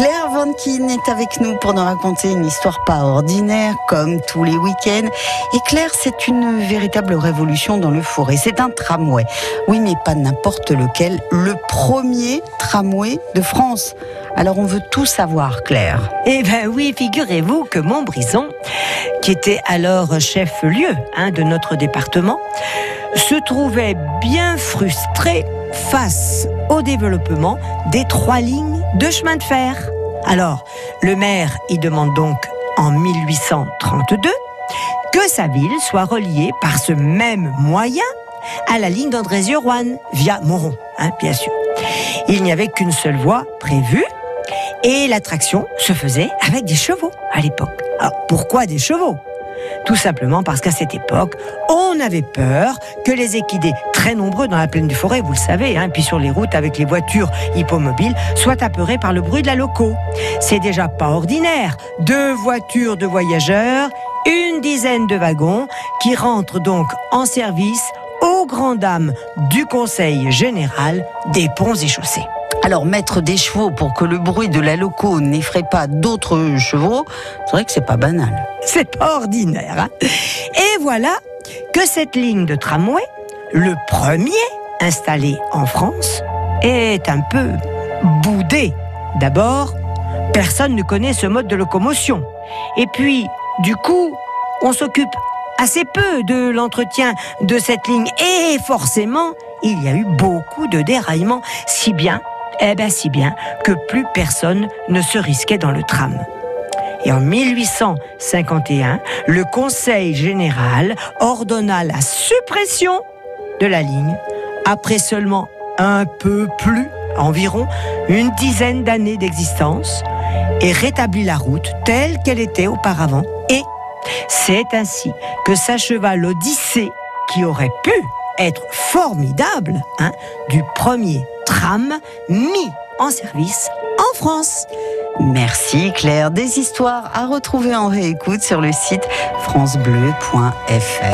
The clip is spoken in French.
Claire Vankin est avec nous pour nous raconter une histoire pas ordinaire, comme tous les week-ends. Et Claire, c'est une véritable révolution dans le forêt. C'est un tramway. Oui, mais pas n'importe lequel. Le premier tramway de France. Alors on veut tout savoir, Claire. Eh ben oui, figurez-vous que Montbrison, qui était alors chef-lieu hein, de notre département, se trouvait bien frustré face au développement des trois lignes de chemin de fer. Alors, le maire y demande donc en 1832 que sa ville soit reliée par ce même moyen à la ligne d'Andrézieux-Rouen via Moron, hein, bien sûr. Il n'y avait qu'une seule voie prévue et l'attraction se faisait avec des chevaux à l'époque. Alors pourquoi des chevaux? Tout simplement parce qu'à cette époque, on avait peur que les équidés, très nombreux dans la plaine du Forêt, vous le savez, hein, puis sur les routes avec les voitures hippomobiles, soient apeurés par le bruit de la loco. C'est déjà pas ordinaire. Deux voitures de voyageurs, une dizaine de wagons qui rentrent donc en service aux grandes dames du Conseil général des ponts et chaussées. Alors mettre des chevaux pour que le bruit de la loco n'effraie pas d'autres chevaux, c'est vrai que c'est pas banal. C'est pas ordinaire. Hein Et voilà que cette ligne de tramway, le premier installé en France, est un peu boudé. D'abord, personne ne connaît ce mode de locomotion. Et puis, du coup, on s'occupe assez peu de l'entretien de cette ligne. Et forcément, il y a eu beaucoup de déraillements, si bien eh bien si bien que plus personne ne se risquait dans le tram. Et en 1851, le Conseil général ordonna la suppression de la ligne après seulement un peu plus, environ une dizaine d'années d'existence, et rétablit la route telle qu'elle était auparavant. Et c'est ainsi que s'acheva l'Odyssée qui aurait pu être formidable hein, du premier tram mis en service en France. Merci Claire. Des histoires à retrouver en réécoute sur le site francebleu.fr.